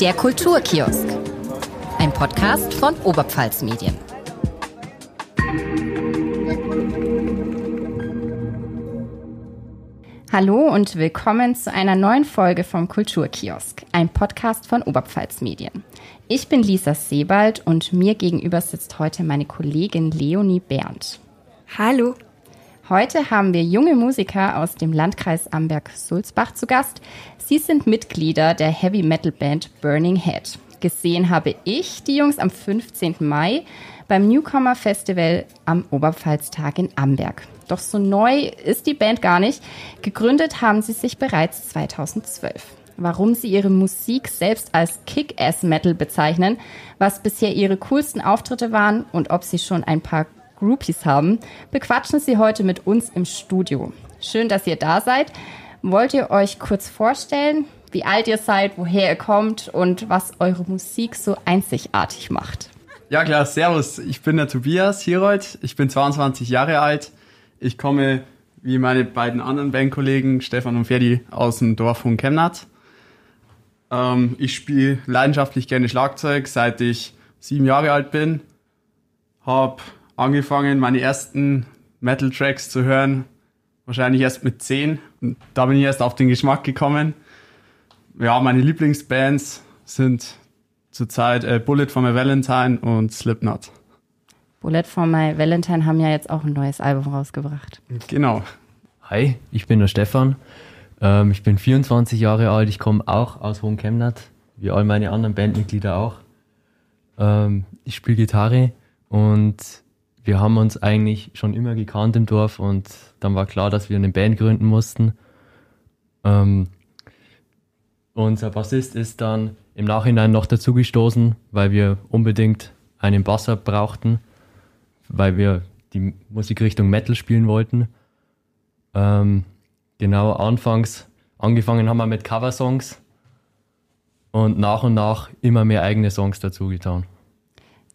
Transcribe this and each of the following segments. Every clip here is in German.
Der Kulturkiosk. Ein Podcast von Oberpfalz Medien. Hallo und willkommen zu einer neuen Folge vom Kulturkiosk, ein Podcast von Oberpfalz Medien. Ich bin Lisa Sebald und mir gegenüber sitzt heute meine Kollegin Leonie Berndt. Hallo. Heute haben wir junge Musiker aus dem Landkreis Amberg-Sulzbach zu Gast. Sie sind Mitglieder der Heavy Metal Band Burning Head. Gesehen habe ich die Jungs am 15. Mai beim Newcomer Festival am Oberpfalztag in Amberg. Doch so neu ist die Band gar nicht. Gegründet haben sie sich bereits 2012. Warum sie ihre Musik selbst als Kick-Ass-Metal bezeichnen, was bisher ihre coolsten Auftritte waren und ob sie schon ein paar Groupies haben, bequatschen Sie heute mit uns im Studio. Schön, dass ihr da seid. Wollt ihr euch kurz vorstellen, wie alt ihr seid, woher ihr kommt und was eure Musik so einzigartig macht? Ja klar, servus. Ich bin der Tobias Hierold. Ich bin 22 Jahre alt. Ich komme, wie meine beiden anderen Bandkollegen, Stefan und Ferdi, aus dem Dorf von Chemnat. Ähm, ich spiele leidenschaftlich gerne Schlagzeug, seit ich sieben Jahre alt bin. Hab angefangen, meine ersten Metal-Tracks zu hören, wahrscheinlich erst mit 10. Und da bin ich erst auf den Geschmack gekommen. Ja, meine Lieblingsbands sind zurzeit äh, Bullet for My Valentine und Slipknot. Bullet for My Valentine haben ja jetzt auch ein neues Album rausgebracht. Genau. Hi, ich bin der Stefan. Ähm, ich bin 24 Jahre alt. Ich komme auch aus Hohenchemnat, wie all meine anderen Bandmitglieder auch. Ähm, ich spiele Gitarre und wir haben uns eigentlich schon immer gekannt im Dorf und dann war klar, dass wir eine Band gründen mussten. Ähm, unser Bassist ist dann im Nachhinein noch dazugestoßen, weil wir unbedingt einen Basser brauchten, weil wir die Musikrichtung Metal spielen wollten. Ähm, genau, anfangs angefangen haben wir mit Coversongs und nach und nach immer mehr eigene Songs dazu getan.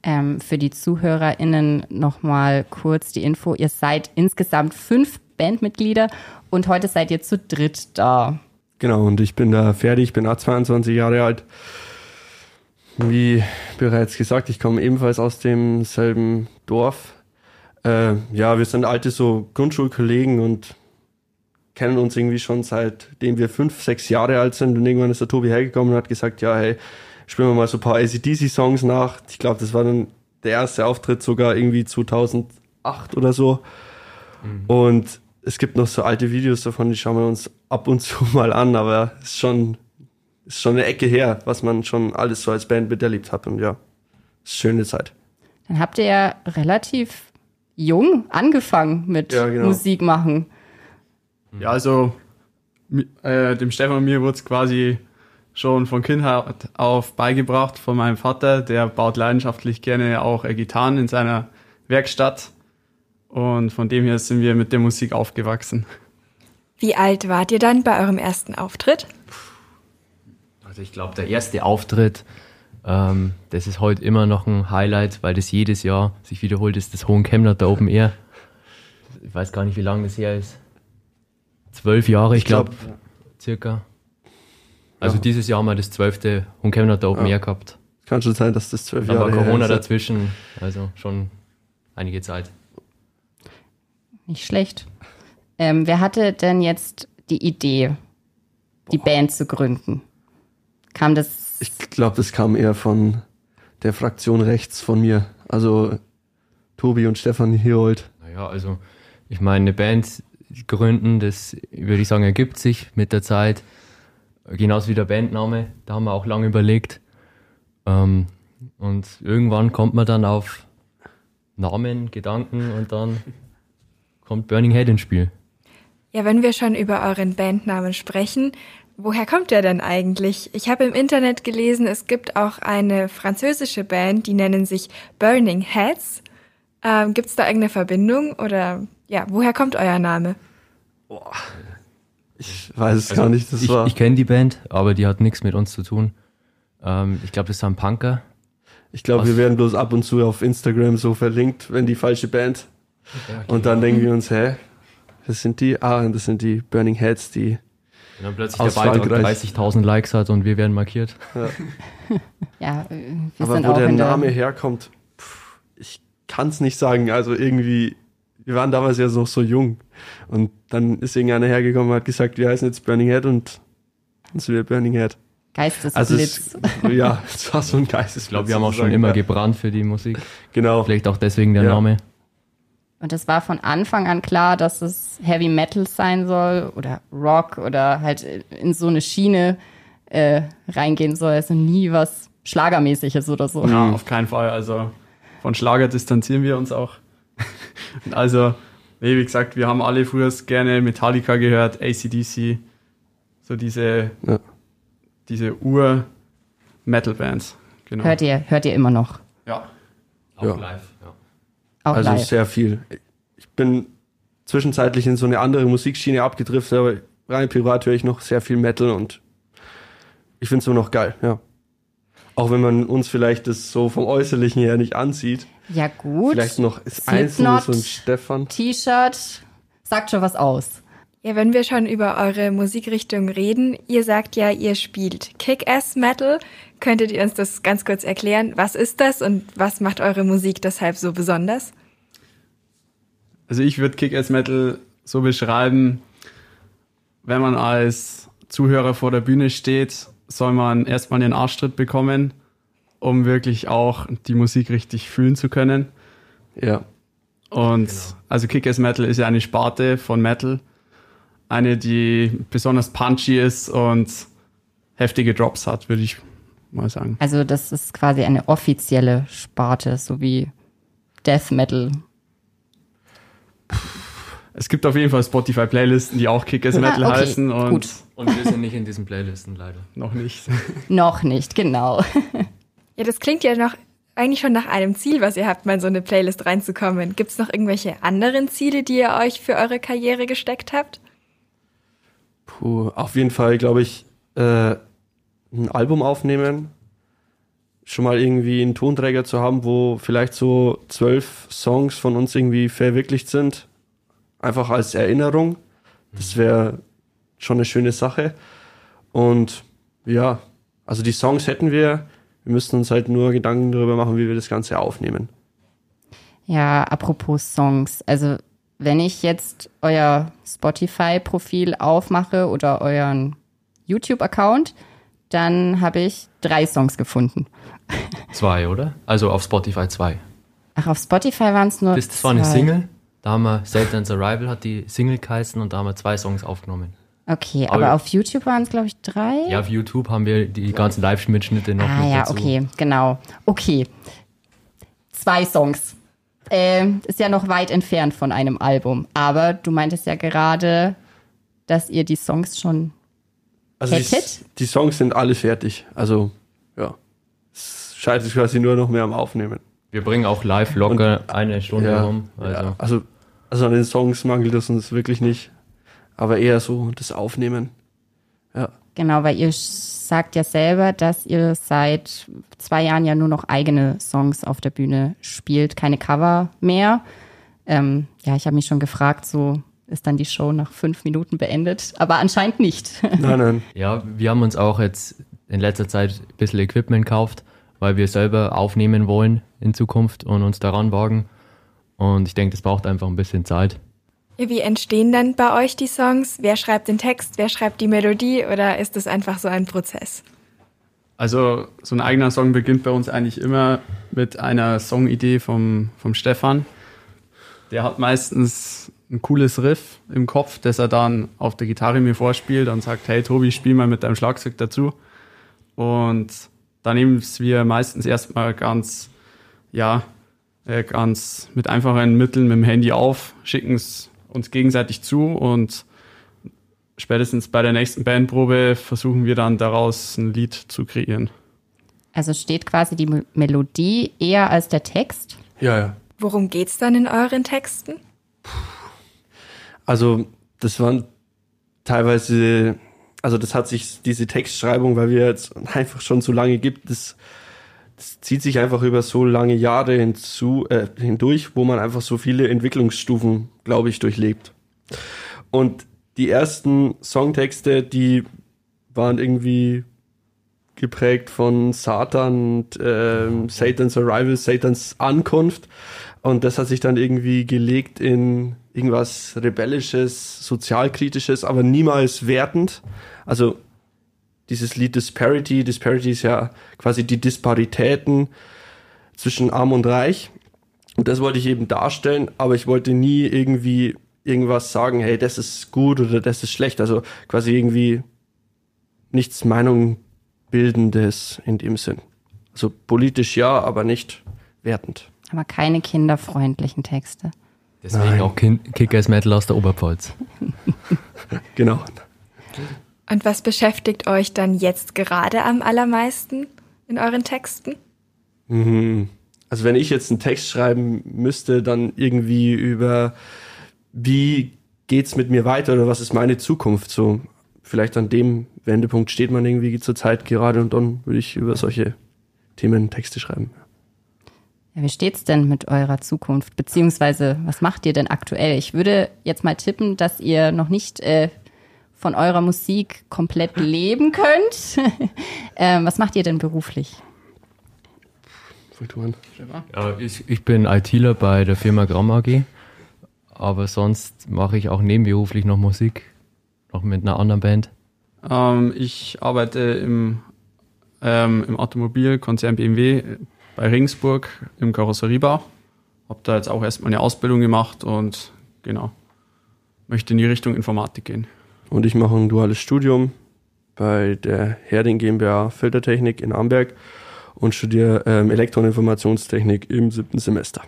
Ähm, für die ZuhörerInnen nochmal kurz die Info. Ihr seid insgesamt fünf Bandmitglieder und heute seid ihr zu dritt da. Genau, und ich bin da fertig, ich bin auch 22 Jahre alt. Wie bereits gesagt, ich komme ebenfalls aus demselben Dorf. Äh, ja, wir sind alte so Grundschulkollegen und kennen uns irgendwie schon seitdem wir fünf, sechs Jahre alt sind. Und irgendwann ist der Tobi hergekommen und hat gesagt, ja, hey, spielen wir mal so ein paar ACDC-Songs nach. Ich glaube, das war dann der erste Auftritt sogar irgendwie 2008 oder so. Mhm. Und es gibt noch so alte Videos davon, die schauen wir uns ab und zu mal an, aber es ist schon, ist schon eine Ecke her, was man schon alles so als Band miterlebt hat. Und ja, ist schöne Zeit. Dann habt ihr ja relativ jung angefangen mit ja, genau. Musik machen. Ja, also äh, dem Stefan und mir wurde es quasi schon von Kindheit auf beigebracht von meinem Vater. Der baut leidenschaftlich gerne auch Gitarren in seiner Werkstatt. Und von dem her sind wir mit der Musik aufgewachsen. Wie alt wart ihr dann bei eurem ersten Auftritt? Also ich glaube, der erste Auftritt, ähm, das ist heute immer noch ein Highlight, weil das jedes Jahr sich wiederholt, ist das Hohenkemner da Open Air. Ich weiß gar nicht, wie lange das her ist. Zwölf Jahre, ich, ich glaube, glaub, circa. Also ja. dieses Jahr haben wir das zwölfte Hohenkemner da Open ja. Air gehabt. Kann schon sein, dass das zwölf Jahre Jahre war Corona dazwischen, also schon einige Zeit. Nicht schlecht. Ähm, wer hatte denn jetzt die Idee, die Boah. Band zu gründen? Kam das? Ich glaube, das kam eher von der Fraktion rechts von mir. Also Tobi und Stefan Herold. Naja, also ich meine, eine Band gründen, das würde ich sagen, ergibt sich mit der Zeit. Genauso wie der Bandname, da haben wir auch lange überlegt. Ähm, und irgendwann kommt man dann auf Namen, Gedanken und dann kommt Burning Head ins Spiel. Ja, wenn wir schon über euren Bandnamen sprechen, woher kommt der denn eigentlich? Ich habe im Internet gelesen, es gibt auch eine französische Band, die nennen sich Burning Heads. Ähm, gibt es da irgendeine Verbindung oder ja, woher kommt euer Name? Boah. Ich weiß es also, gar nicht. Das ich war ich kenne die Band, aber die hat nichts mit uns zu tun. Ähm, ich glaube, das ist ein Punker. Ich glaube, wir werden bloß ab und zu auf Instagram so verlinkt, wenn die falsche Band. Ja, okay. Und dann denken wir uns, hä, das sind die, ah, das sind die Burning Heads, die Wenn dann plötzlich der Beitrag 30.000 Likes hat und wir werden markiert. Ja, ja wir Aber sind wo auch der in der, Name herkommt, pff, ich kann es nicht sagen. Also irgendwie, wir waren damals ja noch so jung. Und dann ist irgendeiner hergekommen und hat gesagt, wir heißen jetzt Burning Head und dann sind wir Burning Head. Geistesblitz. Also es, ja, es war so ein Geistesblitz. Ich glaube, wir haben auch schon immer ja. gebrannt für die Musik. Genau. Vielleicht auch deswegen der Ja. Name. Und es war von Anfang an klar, dass es Heavy Metal sein soll oder Rock oder halt in so eine Schiene äh, reingehen soll. Also nie was Schlagermäßiges oder so. Ja, auf keinen Fall. Also von Schlager distanzieren wir uns auch. also, nee, wie gesagt, wir haben alle früher gerne Metallica gehört, ACDC, so diese, Ja. diese Ur-Metal-Bands. Genau. Hört ihr, hört ihr immer noch. Ja. Auch Ja. live. Ja. Auch Also live. sehr viel. Ich bin zwischenzeitlich in so eine andere Musikschiene abgedriftet, aber rein privat höre ich noch sehr viel Metal und ich finde es immer noch geil, ja. Auch wenn man uns vielleicht das so vom Äußerlichen her nicht ansieht. Ja, gut. Vielleicht noch das Slipknot. Einzelne, so ein Stefan. T-Shirt sagt schon was aus. Ja, wenn wir schon über eure Musikrichtung reden, ihr sagt ja, ihr spielt Kick-Ass-Metal. Könntet ihr uns das ganz kurz erklären? Was ist das und was macht eure Musik deshalb so besonders? Also ich würde Kick-Ass-Metal so beschreiben, wenn man als Zuhörer vor der Bühne steht, soll man erstmal den Arschtritt bekommen, um wirklich auch die Musik richtig fühlen zu können. Ja. Und Genau. also Kick-Ass-Metal ist ja eine Sparte von Metal. Eine, die besonders punchy ist und heftige Drops hat, würde ich mal sagen. Also das ist quasi eine offizielle Sparte, so wie Death Metal. Es gibt auf jeden Fall Spotify-Playlisten, die auch Kick-Ass-Metal Ah, okay, heißen und gut. Und wir sind nicht in diesen Playlisten leider. noch nicht. Noch nicht, genau. Ja, das klingt ja noch eigentlich schon nach einem Ziel, was ihr habt, mal in so eine Playlist reinzukommen. Gibt es noch irgendwelche anderen Ziele, die ihr euch für eure Karriere gesteckt habt? Puh, auf jeden Fall, glaube ich, äh, ein Album aufnehmen. Schon mal irgendwie einen Tonträger zu haben, wo vielleicht so zwölf Songs von uns irgendwie verwirklicht sind. Einfach als Erinnerung. Das wäre schon eine schöne Sache. Und ja, also die Songs hätten wir. Wir müssten uns halt nur Gedanken darüber machen, wie wir das Ganze aufnehmen. Ja, apropos Songs. Also wenn ich jetzt euer Spotify-Profil aufmache oder euren YouTube-Account, dann habe ich drei Songs gefunden. Zwei, oder? Also auf Spotify zwei. Ach, auf Spotify waren es nur Das, das war eine zwei. Single. Da haben wir Satan's Arrival hat die Single geheißen und da haben wir zwei Songs aufgenommen. Okay, Aber- aber auf YouTube waren es, glaube ich, drei. Ja, auf YouTube haben wir die ganzen Live-Mitschnitte noch ah mit ja, dazu. okay, genau. Okay. Zwei Songs. Ähm, ist ja noch weit entfernt von einem Album. Aber du meintest ja gerade, dass ihr die Songs schon. Also die, Hättet? die Songs sind alle fertig. Also ja, es scheitert quasi nur noch mehr am Aufnehmen. Wir bringen auch live locker eine Stunde Ja, rum. Also. ja, also, also an den Songs mangelt es uns wirklich nicht. Aber eher so das Aufnehmen. Ja. Genau, weil ihr sagt ja selber, dass ihr seit zwei Jahren ja nur noch eigene Songs auf der Bühne spielt, keine Cover mehr. Ähm, ja, ich habe mich schon gefragt, so ist dann die Show nach fünf Minuten beendet, aber anscheinend nicht. Nein, nein. Ja, wir haben uns auch jetzt in letzter Zeit ein bisschen Equipment gekauft, weil wir selber aufnehmen wollen in Zukunft und uns daran wagen. Und ich denke, das braucht einfach ein bisschen Zeit. Wie entstehen dann bei euch die Songs? Wer schreibt den Text? Wer schreibt die Melodie? Oder ist es einfach so ein Prozess? Also so ein eigener Song beginnt bei uns eigentlich immer mit einer Songidee vom, vom Stefan. Der hat meistens ein cooles Riff im Kopf, das er dann auf der Gitarre mir vorspielt und sagt, hey Tobi, spiel mal mit deinem Schlagzeug dazu. Und dann nehmen wir meistens erstmal ganz, ja, ganz mit einfachen Mitteln mit dem Handy auf, schicken es uns gegenseitig zu und spätestens bei der nächsten Bandprobe versuchen wir dann daraus ein Lied zu kreieren. Also steht quasi die M- Melodie eher als der Text. Ja, ja. Worum geht's dann in euren Texten? Also das waren teilweise, also das hat sich diese Textschreibung, weil wir jetzt einfach schon so lange gibt, das, das zieht sich einfach über so lange Jahre hinzu, äh, hindurch, wo man einfach so viele Entwicklungsstufen, glaube ich, durchlebt. Und die ersten Songtexte, die waren irgendwie geprägt von Satan und ähm, Satans Arrival, Satans Ankunft. Und das hat sich dann irgendwie gelegt in irgendwas Rebellisches, Sozialkritisches, aber niemals wertend. Also dieses Lied Disparity, Disparity ist ja quasi die Disparitäten zwischen Arm und Reich. Und das wollte ich eben darstellen, aber ich wollte nie irgendwie irgendwas sagen, hey, das ist gut oder das ist schlecht. Also quasi irgendwie nichts Meinung bildendes in dem Sinn. Also politisch ja, aber nicht wertend. Aber keine kinderfreundlichen Texte. Deswegen Nein. auch Kickers Metal aus der Oberpfalz. Genau. Und was beschäftigt euch dann jetzt gerade am allermeisten in euren Texten? Mhm. Also wenn ich jetzt einen Text schreiben müsste, dann irgendwie über wie geht's mit mir weiter oder was ist meine Zukunft so. Vielleicht an dem Wendepunkt steht man irgendwie zur Zeit gerade und dann würde ich über solche Themen Texte schreiben. Ja, wie steht's denn mit eurer Zukunft? Beziehungsweise, was macht ihr denn aktuell? Ich würde jetzt mal tippen, dass ihr noch nicht äh, von eurer Musik komplett leben könnt. ähm, was macht ihr denn beruflich? Ja, ich, ich bin ITler bei der Firma Gramm AG, aber sonst mache ich auch nebenberuflich noch Musik, noch mit einer anderen Band. Ähm, ich arbeite im, ähm, im Automobilkonzern BMW bei Regensburg im Karosseriebau. Hab da jetzt auch erstmal eine Ausbildung gemacht und genau, möchte in die Richtung Informatik gehen. Und ich mache ein duales Studium bei der Herding GmbH Filtertechnik in Amberg und studiere ähm, Elektro- und Informationstechnik im siebten Semester.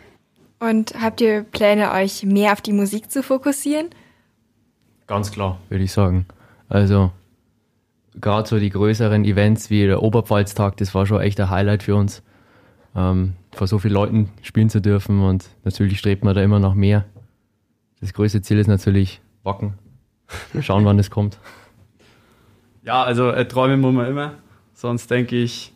Und habt ihr Pläne, euch mehr auf die Musik zu fokussieren? Ganz klar, würde ich sagen. Also gerade so die größeren Events wie der Oberpfalztag, das war schon echt ein Highlight für uns, ähm, vor so vielen Leuten spielen zu dürfen und natürlich strebt man da immer noch mehr. Das größte Ziel ist natürlich Wacken. Schauen, wann das kommt. Ja, also äh, träumen muss man immer, sonst denke ich,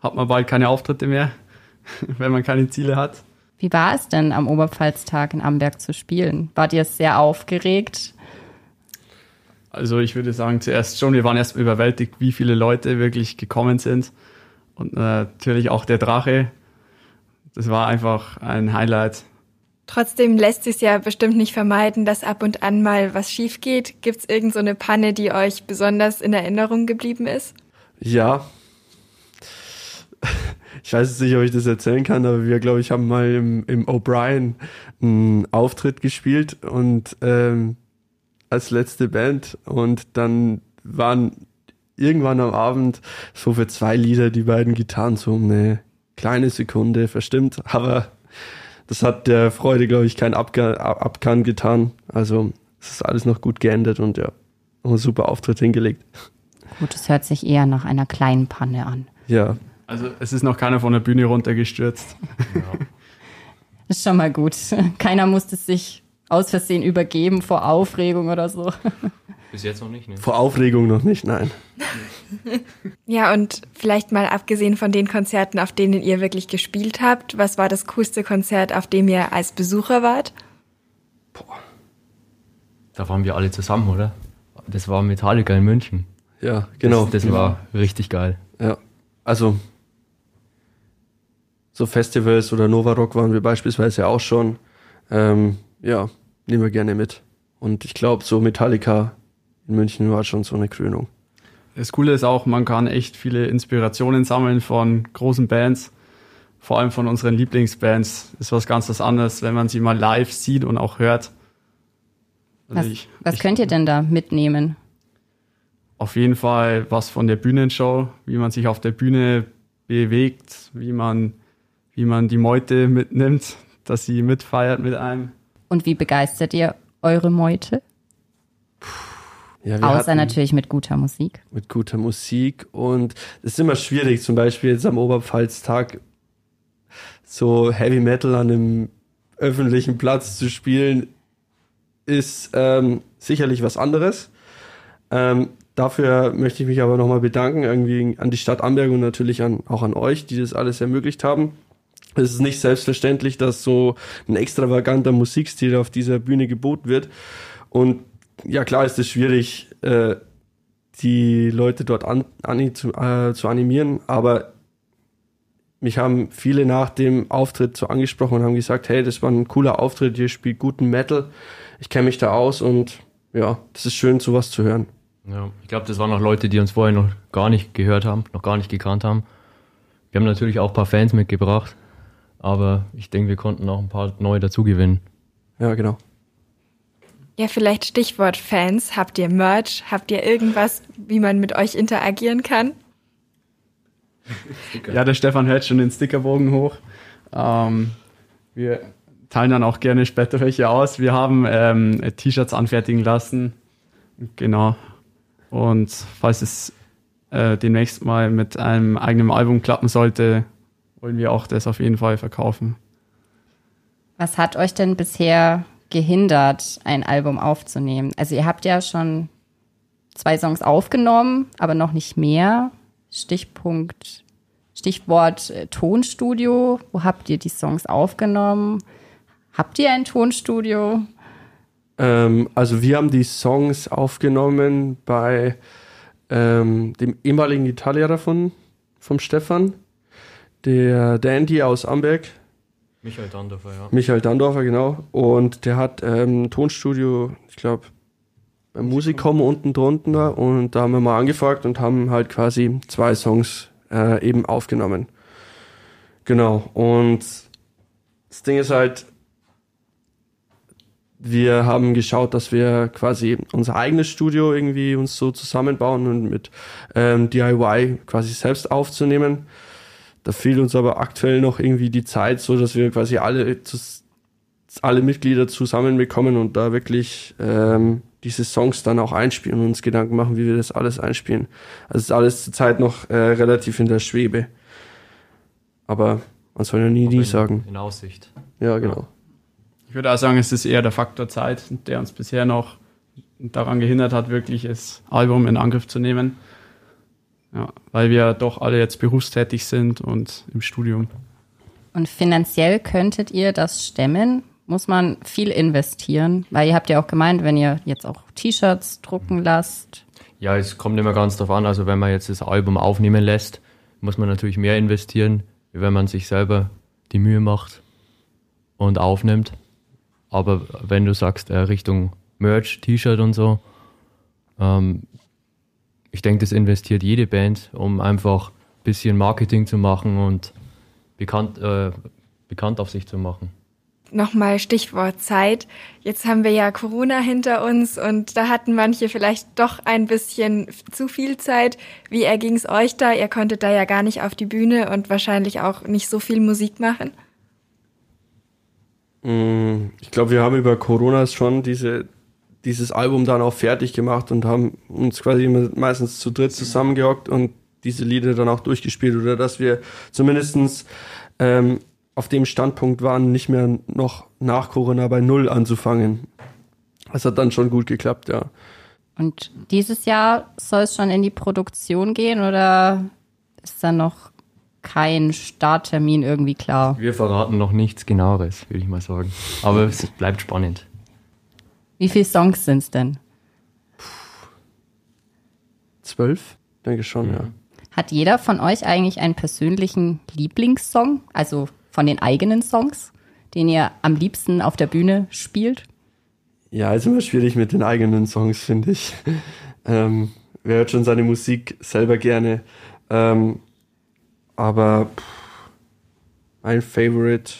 hat man bald keine Auftritte mehr, wenn man keine Ziele hat. Wie war es denn am Oberpfalztag in Amberg zu spielen? Wart ihr sehr aufgeregt? Also ich würde sagen, zuerst schon, wir waren erst überwältigt, wie viele Leute wirklich gekommen sind. Und natürlich auch der Drache. Das war einfach ein Highlight. Trotzdem lässt sich ja bestimmt nicht vermeiden, dass ab und an mal was schief geht. Gibt's irgend so eine Panne, die euch besonders in Erinnerung geblieben ist? Ja. Ich weiß jetzt nicht, ob ich das erzählen kann, aber wir, glaube ich, haben mal im, im O'Brien einen Auftritt gespielt und ähm, als letzte Band und dann waren irgendwann am Abend so für zwei Lieder die beiden Gitarren so um eine kleine Sekunde verstimmt, aber das hat der Freude, glaube ich, kein Abga Abgang getan. Also es ist alles noch gut geendet und ja, noch einen super Auftritt hingelegt. Gut, es hört sich eher nach einer kleinen Panne an. Ja, Also es ist noch keiner von der Bühne runtergestürzt. Ist schon mal gut. Keiner musste sich aus Versehen übergeben vor Aufregung oder so. Bis jetzt noch nicht, ne? vor Aufregung noch nicht, nein. Ja, und vielleicht mal abgesehen von den Konzerten, auf denen ihr wirklich gespielt habt, was war das coolste Konzert, auf dem ihr als Besucher wart? Da waren wir alle zusammen, oder? Das war Metallica in München. Ja, genau. Das, das war richtig geil. Ja, also so Festivals oder Nova Rock waren wir beispielsweise auch schon. Ähm, ja, nehmen wir gerne mit. Und ich glaube, so Metallica in München war schon so eine Krönung. Das Coole ist auch, man kann echt viele Inspirationen sammeln von großen Bands, vor allem von unseren Lieblingsbands. Ist was ganz was anderes, wenn man sie mal live sieht und auch hört. Also Was, ich- was ich- könnt ihr denn da mitnehmen? Auf jeden Fall was von der Bühnenshow, wie man sich auf der Bühne bewegt, wie man, wie man die Meute mitnimmt, dass sie mitfeiert mit einem. Und wie begeistert ihr eure Meute? Ja, Außer hatten natürlich mit guter Musik. mit guter Musik und es ist immer schwierig, zum Beispiel jetzt am Oberpfalztag so Heavy Metal an einem öffentlichen Platz zu spielen, ist ähm, sicherlich was anderes. Ähm, dafür möchte ich mich aber nochmal bedanken, irgendwie an die Stadt Amberg und natürlich an, auch an euch, die das alles ermöglicht haben. Es ist nicht selbstverständlich, dass so ein extravaganter Musikstil auf dieser Bühne geboten wird. Und ja klar ist es schwierig, äh, die Leute dort an, an zu, äh, zu animieren, aber mich haben viele nach dem Auftritt so angesprochen und haben gesagt, hey, das war ein cooler Auftritt, ihr spielt guten Metal, ich kenne mich da aus und ja, das ist schön, sowas zu hören. Ja, ich glaube, das waren auch Leute, die uns vorher noch gar nicht gehört haben, noch gar nicht gekannt haben. Wir haben natürlich auch ein paar Fans mitgebracht, aber ich denke, wir konnten auch ein paar neue dazugewinnen. Ja, genau. Ja, vielleicht Stichwort Fans. Habt ihr Merch? Habt ihr irgendwas, wie man mit euch interagieren kann? Ja, der Stefan hält schon den Stickerbogen hoch. Ähm, wir teilen dann auch gerne später welche aus. Wir haben ähm, T-Shirts anfertigen lassen. Genau. Und falls es äh, demnächst mal mit einem eigenen Album klappen sollte, wollen wir auch das auf jeden Fall verkaufen. Was hat euch denn bisher gehindert, ein Album aufzunehmen? Also ihr habt ja schon zwei Songs aufgenommen, aber noch nicht mehr. Stichpunkt, Stichwort äh, Tonstudio. Wo habt ihr die Songs aufgenommen? Habt ihr ein Tonstudio? Ähm, also wir haben die Songs aufgenommen bei ähm, dem ehemaligen Gitarrenlehrer von vom Stefan, der, der Andy aus Amberg. Michael Dandorfer, ja. Michael Dandorfer, genau. Und der hat ähm, Tonstudio, ich glaube, beim Musikum unten drunter. Und da haben wir mal angefragt und haben halt quasi zwei Songs äh, eben aufgenommen. Genau. Und das Ding ist halt, wir haben geschaut, dass wir quasi unser eigenes Studio irgendwie uns so zusammenbauen und mit ähm, DIY quasi selbst aufzunehmen. Da fehlt uns aber aktuell noch irgendwie die Zeit, so dass wir quasi alle alle Mitglieder zusammenbekommen und da wirklich ähm, diese Songs dann auch einspielen und uns Gedanken machen, wie wir das alles einspielen. Also ist alles zurzeit noch äh, relativ in der Schwebe. Aber man soll ja nie, nie sagen. In Aussicht. Ja, genau. Ich würde auch sagen, es ist eher der Faktor Zeit, der uns bisher noch daran gehindert hat, wirklich das Album in Angriff zu nehmen. Ja, weil wir doch alle jetzt berufstätig sind und im Studium. Und finanziell könntet ihr das stemmen? Muss man viel investieren? Weil ihr habt ja auch gemeint, wenn ihr jetzt auch T-Shirts drucken lasst. Ja, es kommt immer ganz drauf an. Also wenn man jetzt das Album aufnehmen lässt, muss man natürlich mehr investieren, wie wenn man sich selber die Mühe macht und aufnimmt. Aber wenn du sagst, äh, Richtung Merch, T-Shirt und so, ähm, ich denke, das investiert jede Band, um einfach ein bisschen Marketing zu machen und bekannt, äh, bekannt auf sich zu machen. Nochmal Stichwort Zeit. Jetzt haben wir ja Corona hinter uns und da hatten manche vielleicht doch ein bisschen zu viel Zeit. Wie erging es euch da? Ihr konntet da ja gar nicht auf die Bühne und wahrscheinlich auch nicht so viel Musik machen. Mm, ich glaube, wir haben über Corona schon diese, dieses Album dann auch fertig gemacht und haben uns quasi meistens zu dritt zusammengehockt und diese Lieder dann auch durchgespielt oder dass wir zumindestens ähm, auf dem Standpunkt waren, nicht mehr noch nach Corona bei Null anzufangen. Das hat dann schon gut geklappt, ja. Und dieses Jahr soll es schon in die Produktion gehen oder ist da noch kein Starttermin irgendwie klar. Wir verraten noch nichts genaueres, würde ich mal sagen. Aber es bleibt spannend. Wie viele Songs sind es denn? Zwölf? Denke schon, ja. Hat jeder von euch eigentlich einen persönlichen Lieblingssong? Also von den eigenen Songs, den ihr am liebsten auf der Bühne spielt? Ja, ist immer schwierig mit den eigenen Songs, finde ich. Ähm, wer hört schon seine Musik selber gerne? Ähm, aber pff, mein Favorite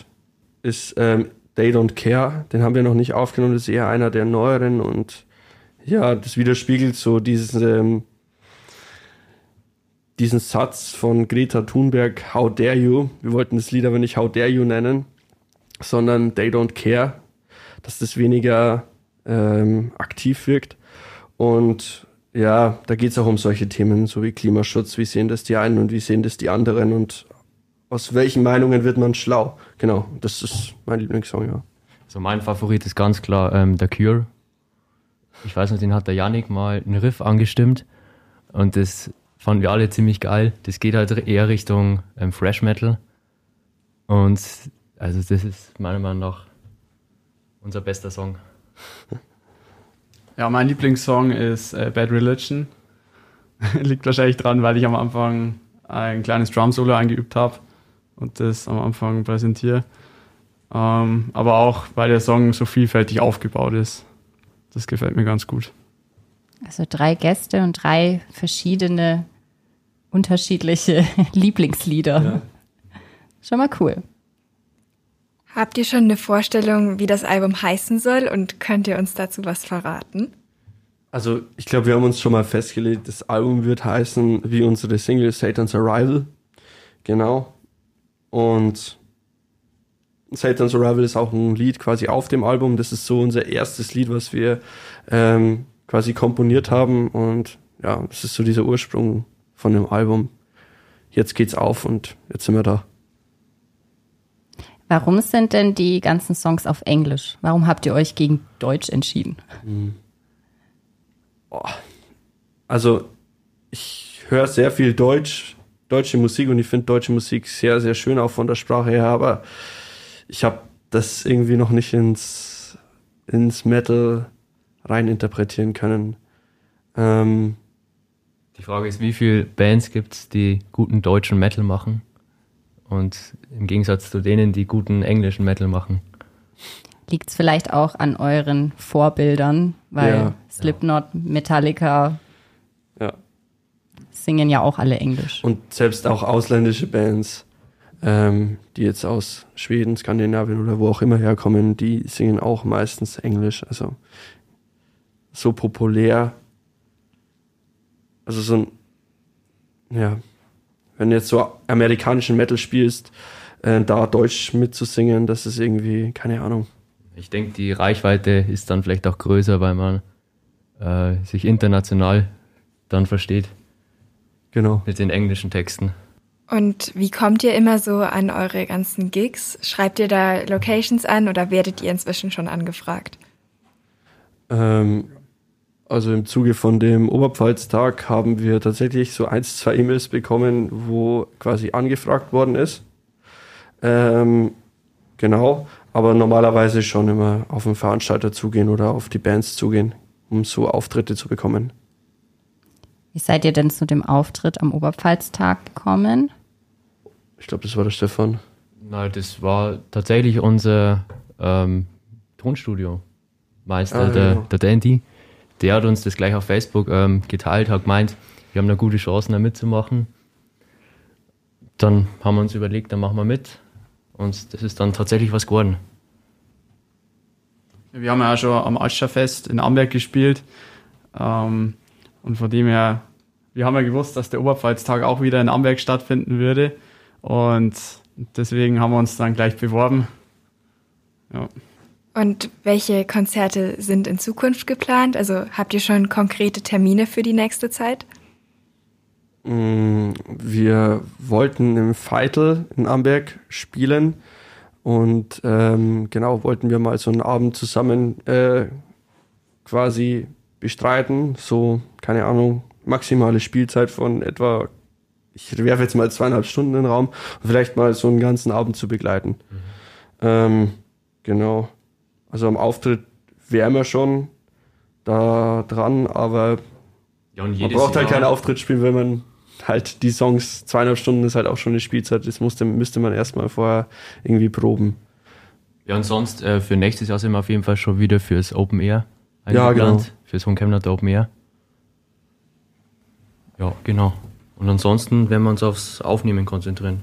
ist ähm, They Don't Care. Den haben wir noch nicht aufgenommen. Das ist eher einer der neueren und ja, das widerspiegelt so diesen, ähm, diesen Satz von Greta Thunberg, How dare you? Wir wollten das Lied aber nicht How dare you nennen, sondern They Don't Care, dass das weniger ähm, aktiv wirkt. Und ja, da geht es auch um solche Themen, so wie Klimaschutz. Wie sehen das die einen und wie sehen das die anderen und aus welchen Meinungen wird man schlau? Genau, das ist mein Lieblingssong, ja. Also mein Favorit ist ganz klar ähm, The Cure. Ich weiß nicht, den hat der Yannick mal einen Riff angestimmt und das fanden wir alle ziemlich geil. Das geht halt eher Richtung ähm, Fresh Metal und also das ist meiner Meinung nach unser bester Song. Ja, mein Lieblingssong ist äh, Bad Religion. Liegt wahrscheinlich dran, weil ich am Anfang ein kleines Drum-Solo eingeübt habe und das am Anfang präsentiere. Ähm, aber auch, weil der Song so vielfältig aufgebaut ist. Das gefällt mir ganz gut. Also drei Gäste und drei verschiedene, unterschiedliche Lieblingslieder. Ja. Schon mal cool. Habt ihr schon eine Vorstellung, wie das Album heißen soll und könnt ihr uns dazu was verraten? Also ich glaube, wir haben uns schon mal festgelegt, das Album wird heißen wie unsere Single Satan's Arrival. Genau. Und Satan's Arrival ist auch ein Lied quasi auf dem Album. Das ist so unser erstes Lied, was wir ähm, quasi komponiert haben. Und ja, das ist so dieser Ursprung von dem Album. Jetzt geht's auf und jetzt sind wir da. Warum sind denn die ganzen Songs auf Englisch? Warum habt ihr euch gegen Deutsch entschieden? Hm. Also, ich höre sehr viel Deutsch, deutsche Musik und ich finde deutsche Musik sehr, sehr schön, auch von der Sprache her, aber ich habe das irgendwie noch nicht ins, ins Metal rein interpretieren können. Ähm, die Frage ist, wie viele Bands gibt es, die guten deutschen Metal machen? Und im Gegensatz zu denen, die guten englischen Metal machen. Liegt es vielleicht auch an euren Vorbildern, weil ja. Slipknot, Metallica. Singen ja auch alle Englisch. Und selbst auch ausländische Bands, ähm, die jetzt aus Schweden, Skandinavien oder wo auch immer herkommen, die singen auch meistens Englisch. Also so populär. Also so ein, ja, wenn du jetzt so amerikanischen Metal spielst, äh, da Deutsch mitzusingen, das ist irgendwie, keine Ahnung. Ich denke, die Reichweite ist dann vielleicht auch größer, weil man äh, sich international dann versteht. Genau. Mit den englischen Texten. Und wie kommt ihr immer so an eure ganzen Gigs? Schreibt ihr da Locations an oder werdet ihr inzwischen schon angefragt? Ähm, also im Zuge von dem Oberpfalztag haben wir tatsächlich so eins, zwei E-Mails bekommen, wo quasi angefragt worden ist. Ähm, genau, aber normalerweise schon immer auf den Veranstalter zugehen oder auf die Bands zugehen, um so Auftritte zu bekommen. Wie seid ihr denn zu dem Auftritt am Oberpfalztag gekommen? Ich glaube, das war der Stefan. Nein, das war tatsächlich unser ähm, Tonstudio-Meister, ah, der, ja. der Dandy der hat uns das gleich auf Facebook ähm, geteilt, hat gemeint, wir haben eine gute Chance, da mitzumachen. Dann haben wir uns überlegt, dann machen wir mit. Und das ist dann tatsächlich was geworden. Wir haben ja auch schon am Ascherfest in Amberg gespielt. Ähm, und von dem her, wir haben ja gewusst, dass der Oberpfalztag auch wieder in Amberg stattfinden würde. Und deswegen haben wir uns dann gleich beworben. Ja. Und welche Konzerte sind in Zukunft geplant? Also habt ihr schon konkrete Termine für die nächste Zeit? Mm, wir wollten im Feitel in Amberg spielen und ähm, genau wollten wir mal so einen Abend zusammen äh, quasi bestreiten. So, keine Ahnung, maximale Spielzeit von etwa, ich werfe jetzt mal zweieinhalb Stunden in den Raum, vielleicht mal so einen ganzen Abend zu begleiten. Mhm. Ähm, genau. Also am Auftritt wären wir schon da dran, aber ja, man braucht halt Jahr keinen Auftritt spielen, wenn man halt die Songs, zweieinhalb Stunden ist halt auch schon eine Spielzeit, das musste, müsste man erstmal vorher irgendwie proben. Ja, und sonst äh, für nächstes Jahr sind wir auf jeden Fall schon wieder fürs Open Air ja, genau. Fürs Homecampner Open Air. Ja, genau. Und ansonsten werden wir uns aufs Aufnehmen konzentrieren.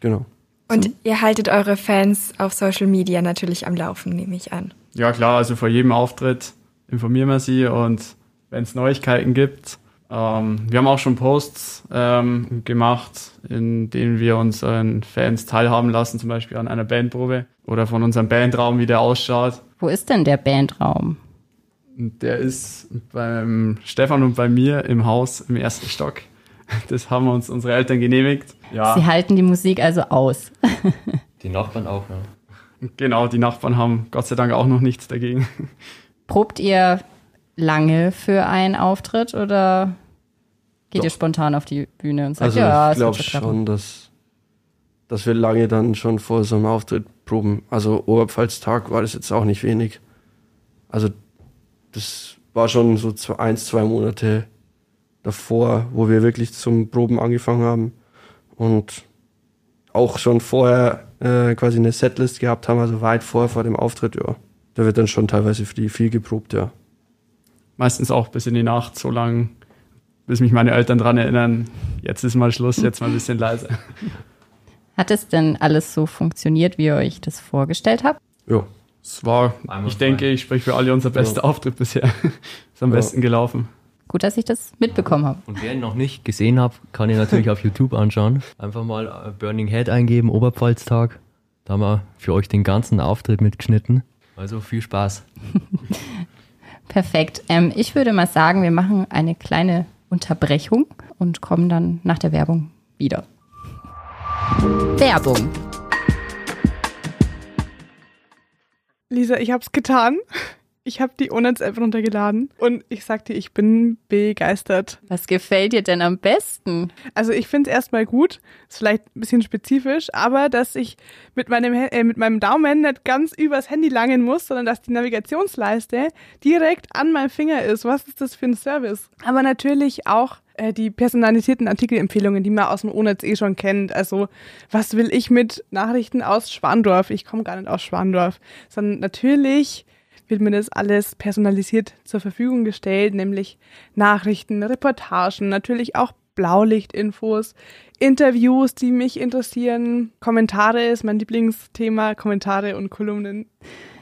Genau. Und ihr haltet eure Fans auf Social Media natürlich am Laufen, nehme ich an. Ja klar, also vor jedem Auftritt informieren wir sie und wenn es Neuigkeiten gibt. Ähm, wir haben auch schon Posts ähm, gemacht, in denen wir unseren Fans teilhaben lassen, zum Beispiel an einer Bandprobe oder von unserem Bandraum, wie der ausschaut. Wo ist denn der Bandraum? Der ist beim Stefan und bei mir im Haus im ersten Stock. Das haben uns unsere Eltern genehmigt. Ja. Sie halten die Musik also aus. Die Nachbarn auch, ja. Genau, die Nachbarn haben Gott sei Dank auch noch nichts dagegen. Probt ihr lange für einen Auftritt oder geht Doch. ihr spontan auf die Bühne und sagt, also ja, ich glaube schon, dass, dass wir lange dann schon vor so einem Auftritt proben. Also Oberpfalztag war das jetzt auch nicht wenig. Also das war schon so zwei, eins, zwei Monate davor, wo wir wirklich zum Proben angefangen haben und auch schon vorher äh, quasi eine Setlist gehabt haben, also weit vor vor dem Auftritt, ja. Da wird dann schon teilweise viel, viel geprobt, ja. Meistens auch bis in die Nacht, so lang, bis mich meine Eltern dran erinnern, jetzt ist mal Schluss, jetzt mal ein bisschen leiser. Hat es denn alles so funktioniert, wie ihr euch das vorgestellt habt? Ja. Es war, Einmal ich denke, frei. ich spreche für alle unser bester Ja. Auftritt bisher. ist am Ja. besten gelaufen. Gut, dass ich das mitbekommen habe. Und wer ihn noch nicht gesehen hat, kann ihn natürlich auf YouTube anschauen. Einfach mal äh, Burning Head eingeben, Oberpfalztag. Da haben wir für euch den ganzen Auftritt mitgeschnitten. Also viel Spaß. Perfekt. Ähm, ich würde mal sagen, wir machen eine kleine Unterbrechung und kommen dann nach der Werbung wieder. Werbung. Lisa, ich hab's getan. Ich habe die Onets-App runtergeladen und ich sag dir, ich bin begeistert. Was gefällt dir denn am besten? Also ich finde es erstmal gut, ist vielleicht ein bisschen spezifisch, aber dass ich mit meinem, äh, mit meinem Daumen nicht ganz übers Handy langen muss, sondern dass die Navigationsleiste direkt an meinem Finger ist. Was ist das für ein Service? Aber natürlich auch äh, die personalisierten Artikelempfehlungen, die man aus dem Onetz eh schon kennt. Also was will ich mit Nachrichten aus Schwandorf? Ich komme gar nicht aus Schwandorf, sondern natürlich wird mir das alles personalisiert zur Verfügung gestellt, nämlich Nachrichten, Reportagen, natürlich auch Blaulichtinfos, Interviews, die mich interessieren, Kommentare ist mein Lieblingsthema, Kommentare und Kolumnen.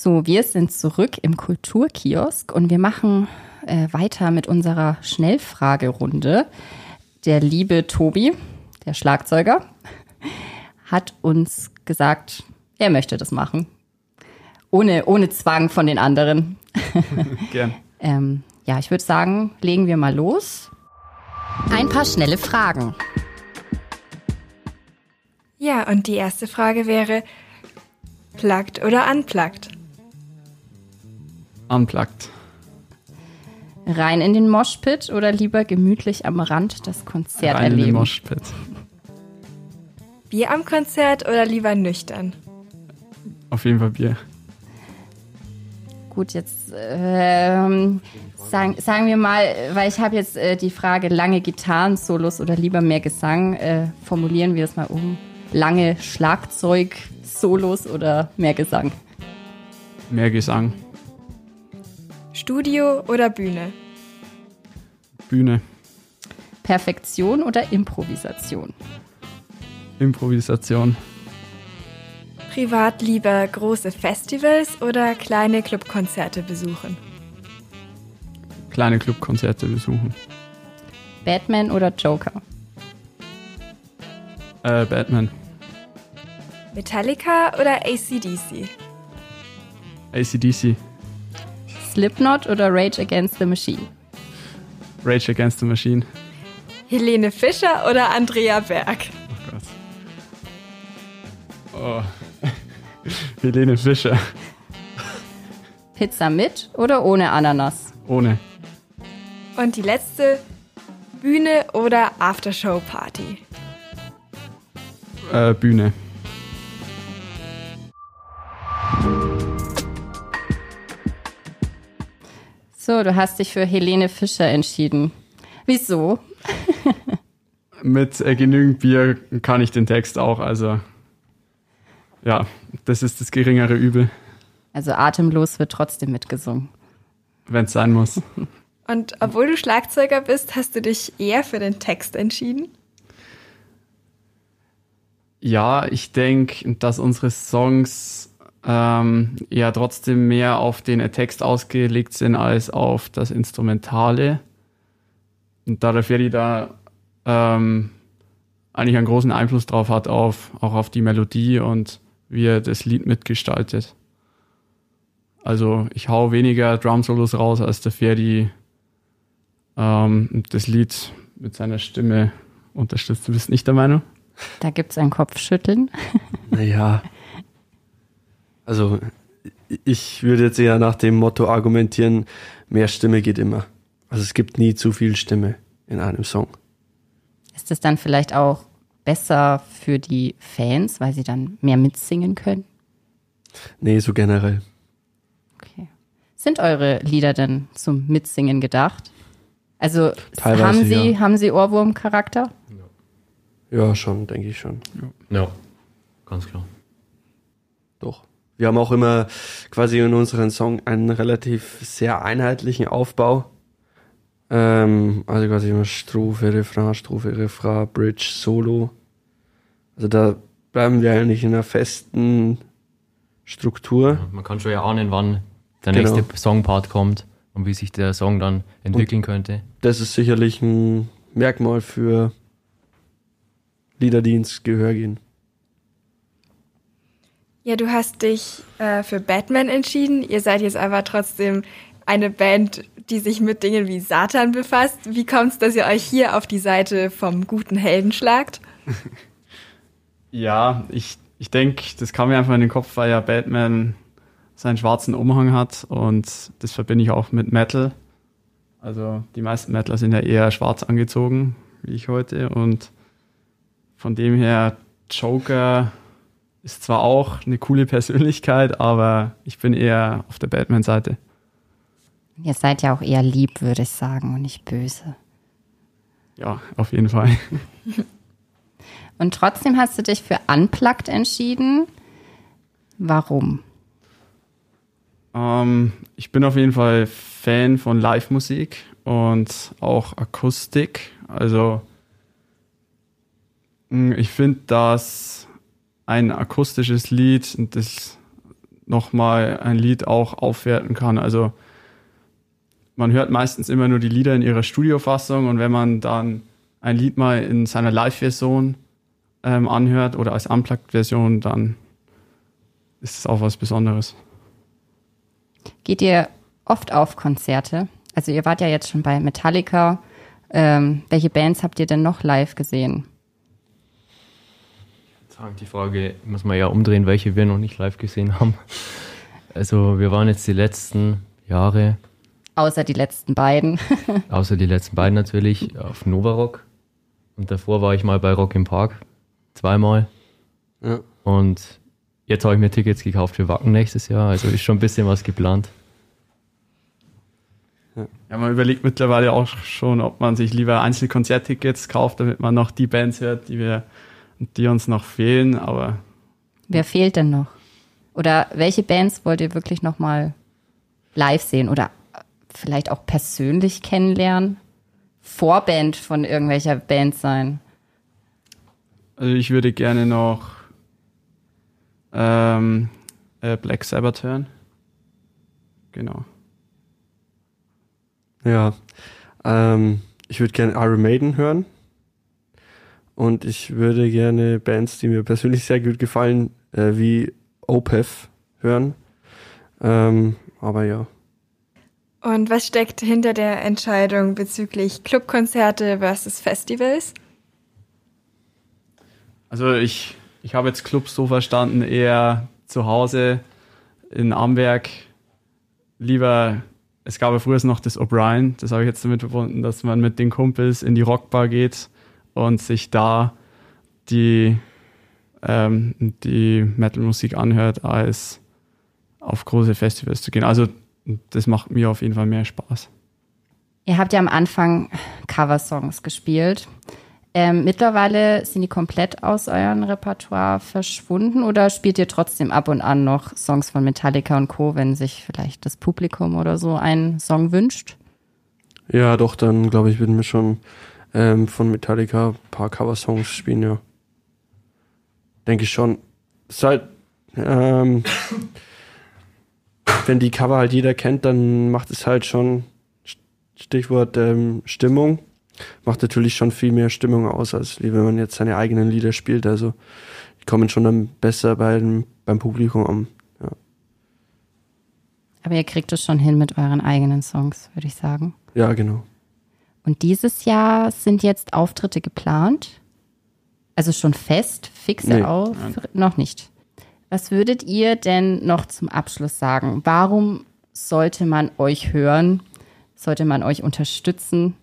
So, wir sind zurück im Kulturkiosk und wir machen äh, weiter mit unserer Schnellfragerunde. Der liebe Tobi, der Schlagzeuger, hat uns gesagt, er möchte das machen. Ohne, ohne Zwang von den anderen. Gern. Ähm, ja, ich würde sagen, legen wir mal los. Ein paar schnelle Fragen. Ja, und die erste Frage wäre, plugged oder unplugged? Unplugged. Rein in den Moshpit oder lieber gemütlich am Rand das Konzert Rein in den erleben? Moshpit. Bier am Konzert oder lieber nüchtern? Auf jeden Fall Bier. Gut, jetzt ähm, sagen, sagen wir mal, weil ich habe jetzt äh, die Frage lange Gitarren-Solos oder lieber mehr Gesang, äh, formulieren wir es mal um. Lange Schlagzeug-Solos oder mehr Gesang? Mehr Gesang. Studio oder Bühne? Bühne. Perfektion oder Improvisation? Improvisation. Privat lieber große Festivals oder kleine Clubkonzerte besuchen? Kleine Clubkonzerte besuchen. Batman oder Joker? Äh, Batman. Metallica oder ACDC? ACDC. Slipknot oder Rage Against the Machine? Rage Against the Machine. Helene Fischer oder Andrea Berg? Oh Gott. Oh. Helene Fischer. Pizza mit oder ohne Ananas? Ohne. Und die letzte, Bühne oder Aftershow-Party? Äh, Bühne. So, du hast dich für Helene Fischer entschieden. Wieso? Mit äh, genügend Bier kann ich den Text auch, also ja, das ist das geringere Übel, Also atemlos wird trotzdem mitgesungen. wenn es sein muss. Und obwohl du Schlagzeuger bist, hast du dich eher für den Text entschieden? Ja, ich denke, dass unsere Songs ähm, eher trotzdem mehr auf den Text ausgelegt sind als auf das Instrumentale. Und da der Ferdi da ähm, eigentlich einen großen Einfluss drauf hat, auf, auch auf die Melodie und wie er das Lied mitgestaltet. Also ich hau weniger Drum-Solos raus als der Ferdi ähm, das Lied mit seiner Stimme unterstützt. Du bist nicht der Meinung? Da gibt es ein Kopfschütteln. Naja. Also ich würde jetzt eher nach dem Motto argumentieren, mehr Stimme geht immer. Also es gibt nie zu viel Stimme in einem Song. Ist es dann vielleicht auch besser für die Fans, weil sie dann mehr mitsingen können? Nee, so generell. Okay. Sind eure Lieder denn zum Mitsingen gedacht? Also Teilweise, haben sie, ja. haben sie Ohrwurmcharakter? Ja, schon, denke ich schon. Ja, ganz klar. Doch. Wir haben auch immer quasi in unseren Song einen relativ sehr einheitlichen Aufbau. Ähm, also quasi immer Strophe, Refrain, Strophe, Refrain, Bridge, Solo. Also da bleiben wir eigentlich in einer festen Struktur. Ja, man kann schon ja ahnen, wann der Genau. nächste Songpart kommt und wie sich der Song dann entwickeln könnte. Das ist sicherlich ein Merkmal für Lieder, die ins Gehör gehen. Ja, du hast dich äh, für Batman entschieden. Ihr seid jetzt aber trotzdem eine Band, die sich mit Dingen wie Satan befasst. Wie kommt es, dass ihr euch hier auf die Seite vom guten Helden schlagt? Ja, ich, ich denke, das kam mir einfach in den Kopf, weil ja Batman seinen schwarzen Umhang hat und das verbinde ich auch mit Metal. Also die meisten Metaler sind ja eher schwarz angezogen, wie ich heute. Und von dem her, Joker ist zwar auch eine coole Persönlichkeit, aber ich bin eher auf der Batman-Seite. Ihr seid ja auch eher lieb, würde ich sagen, und nicht böse. Ja, auf jeden Fall. Und trotzdem hast du dich für Unplugged entschieden. Warum? Ähm, ich bin auf jeden Fall Fan von Live-Musik und auch Akustik. Also mh, ich finde, dass ein akustisches Lied und das nochmal ein Lied auch aufwerten kann. Also man hört meistens immer nur die Lieder in ihrer Studiofassung und wenn man dann ein Lied mal in seiner Live-Version ähm, anhört oder als Unplugged-Version, dann ist es auch was Besonderes. Geht ihr oft auf Konzerte? Also ihr wart ja jetzt schon bei Metallica. Ähm, welche Bands habt ihr denn noch live gesehen? Sagen, Die Frage muss man ja umdrehen, welche wir noch nicht live gesehen haben. Also wir waren jetzt die letzten Jahre, Außer die letzten beiden. außer die letzten beiden natürlich, auf Nova Rock. Und davor war ich mal bei Rock im Park, zweimal. Ja. Und jetzt habe ich mir Tickets gekauft für Wacken nächstes Jahr, also ist schon ein bisschen was geplant. Ja, man überlegt mittlerweile auch schon, ob man sich lieber Einzelkonzerttickets kauft, damit man noch die Bands hört, die wir, die uns noch fehlen. Aber Wer fehlt denn noch? Oder welche Bands wollt ihr wirklich noch mal live sehen oder vielleicht auch persönlich kennenlernen? Vorband von irgendwelcher Band sein? also ich würde gerne noch ähm, äh, Black Sabbath hören. Genau. Ja, ähm, ich würde gerne Iron Maiden hören. Und ich würde gerne Bands, die mir persönlich sehr gut gefallen, äh, wie Opeth hören. Ähm, aber ja. Und was steckt hinter der Entscheidung bezüglich Clubkonzerte versus Festivals? Also ich, ich habe jetzt Clubs so verstanden, eher zu Hause in Amberg. Lieber, es gab ja früher noch das O'Brien, das habe ich jetzt damit verbunden, dass man mit den Kumpels in die Rockbar geht und sich da die, ähm, die Metal-Musik anhört, als auf große Festivals zu gehen. Also das macht mir auf jeden Fall mehr Spaß. Ihr habt ja am Anfang Coversongs gespielt. Ähm, mittlerweile sind die komplett aus eurem Repertoire verschwunden oder spielt ihr trotzdem ab und an noch Songs von Metallica und Co., wenn sich vielleicht das Publikum oder so einen Song wünscht? Ja, doch, dann glaube ich, würden wir schon ähm, von Metallica ein paar Cover-Songs spielen, ja. Denke ich schon. Ist halt, ähm, wenn die Cover halt jeder kennt, dann macht es halt schon, Stichwort ähm, Stimmung, macht natürlich schon viel mehr Stimmung aus, als wie wenn man jetzt seine eigenen Lieder spielt. Also die kommen schon dann besser beim, beim Publikum an. Aber ihr kriegt es schon hin mit euren eigenen Songs, würde ich sagen. Ja, genau. Und dieses Jahr sind jetzt Auftritte geplant? Also schon fest, fixe Nee. auf? Noch nicht. Was würdet ihr denn noch zum Abschluss sagen? Warum sollte man euch hören? Sollte man euch unterstützen?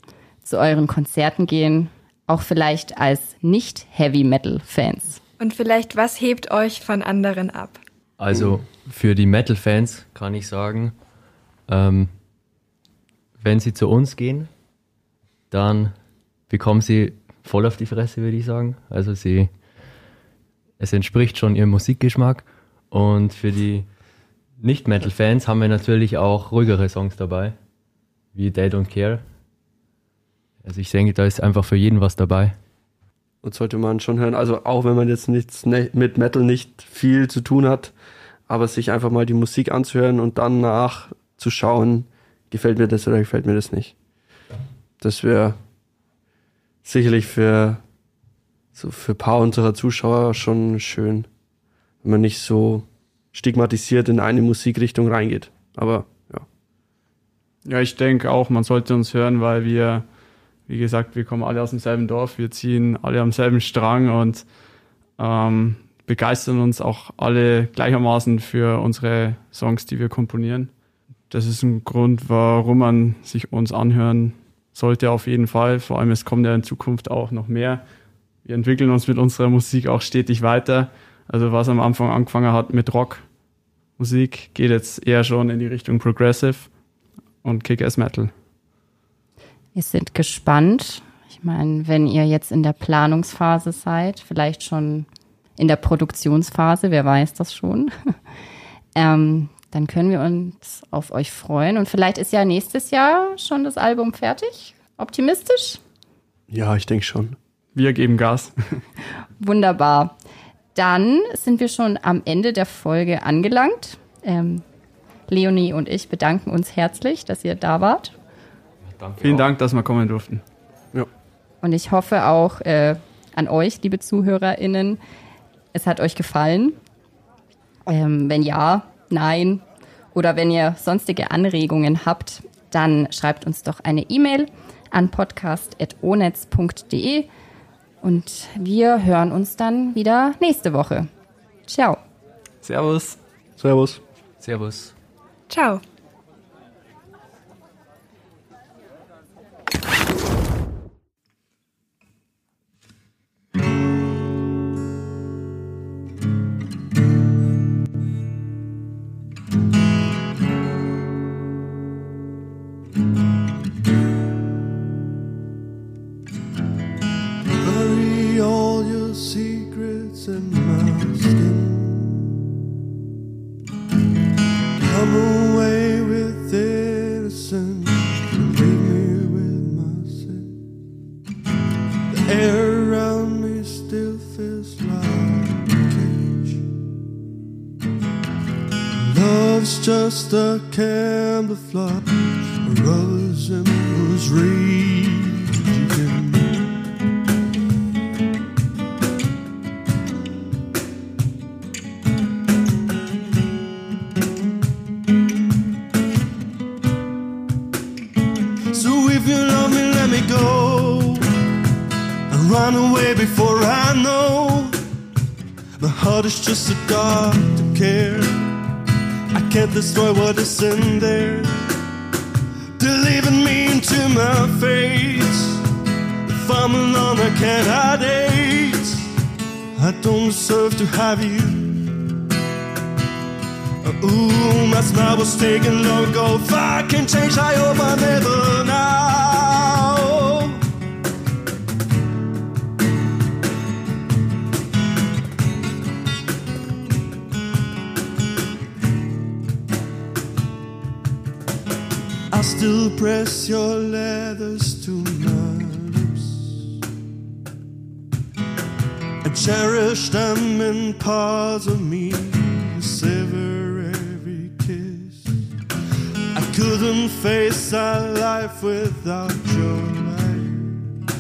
Zu euren Konzerten gehen? Auch vielleicht als Nicht-Heavy-Metal-Fans? Und vielleicht, was hebt euch von anderen ab? Also für die Metal-Fans kann ich sagen, ähm, wenn sie zu uns gehen, dann bekommen sie voll auf die Fresse, würde ich sagen. Also sie, es entspricht schon ihrem Musikgeschmack. Und für die Nicht-Metal-Fans haben wir natürlich auch ruhigere Songs dabei, wie They Don't Care. Also ich denke, da ist einfach für jeden was dabei. Und sollte man schon hören. Also auch wenn man jetzt nichts ne mit Metal nicht viel zu tun hat, aber sich einfach mal die Musik anzuhören und dann nachzuschauen, gefällt mir das oder gefällt mir das nicht. Das wäre sicherlich für so für ein paar unserer Zuschauer schon schön, wenn man nicht so stigmatisiert in eine Musikrichtung reingeht. Aber ja. Ja, ich denke auch, man sollte uns hören, weil wir, wie gesagt, wir kommen alle aus demselben Dorf, wir ziehen alle am selben Strang und ähm, begeistern uns auch alle gleichermaßen für unsere Songs, die wir komponieren. Das ist ein Grund, warum man sich uns anhören sollte auf jeden Fall. Vor allem, es kommt ja in Zukunft auch noch mehr. Wir entwickeln uns mit unserer Musik auch stetig weiter. Also was am Anfang angefangen hat mit Rockmusik, geht jetzt eher schon in die Richtung Progressive und Kick-Ass-Metal. Wir sind gespannt. Ich meine, wenn ihr jetzt in der Planungsphase seid, vielleicht schon in der Produktionsphase, wer weiß das schon, ähm, dann können wir uns auf euch freuen. Und vielleicht ist ja nächstes Jahr schon das Album fertig. Optimistisch? Ja, ich denke schon. Wir geben Gas. Wunderbar. Dann sind wir schon am Ende der Folge angelangt. Ähm, Leonie und ich bedanken uns herzlich, dass ihr da wart. Vielen Dank, dass wir kommen durften. Und ich hoffe auch äh, an euch, liebe ZuhörerInnen, es hat euch gefallen. Ähm, wenn ja, nein. Oder wenn ihr sonstige Anregungen habt, dann schreibt uns doch eine E-Mail an podcast.onetz.de und wir hören uns dann wieder nächste Woche. Ciao. Servus. Servus. Servus. Ciao. Just a camouflage. Can't destroy what is in there. Delivering me into my face. If I'm alone, I cannot hate. I don't deserve to have you. Uh, ooh, my smile was taken long ago. If I can change, I hope I never now. Still press your leathers to my lips. I cherish them in parts of me. Savor every kiss. I couldn't face our life without your light.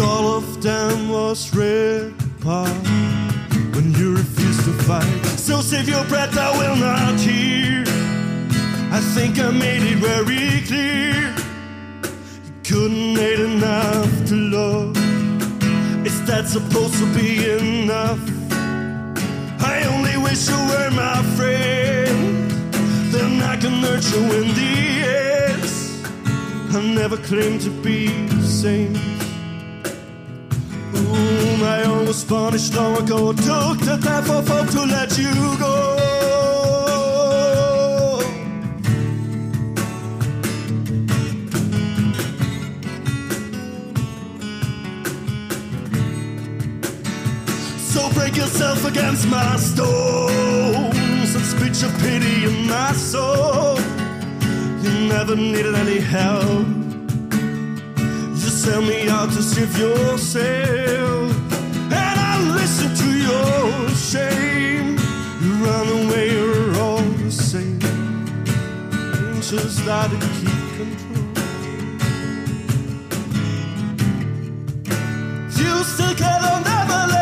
All of them was ripped apart when you refused to fight. So save your breath, I will not hear. I think I made it very clear. You couldn't hate enough to love. Is that supposed to be enough? I only wish you were my friend. Then I can hurt you in the end. I never claimed to be the same. Ooh, own was punished long ago. Took the time for folk to let you go. So break yourself against my stones and spit your pity in my soul. You never needed any help. You sell me out to save yourself. And I listen to your shame. You run away, you're all the same. Just try to keep control. You still can't never let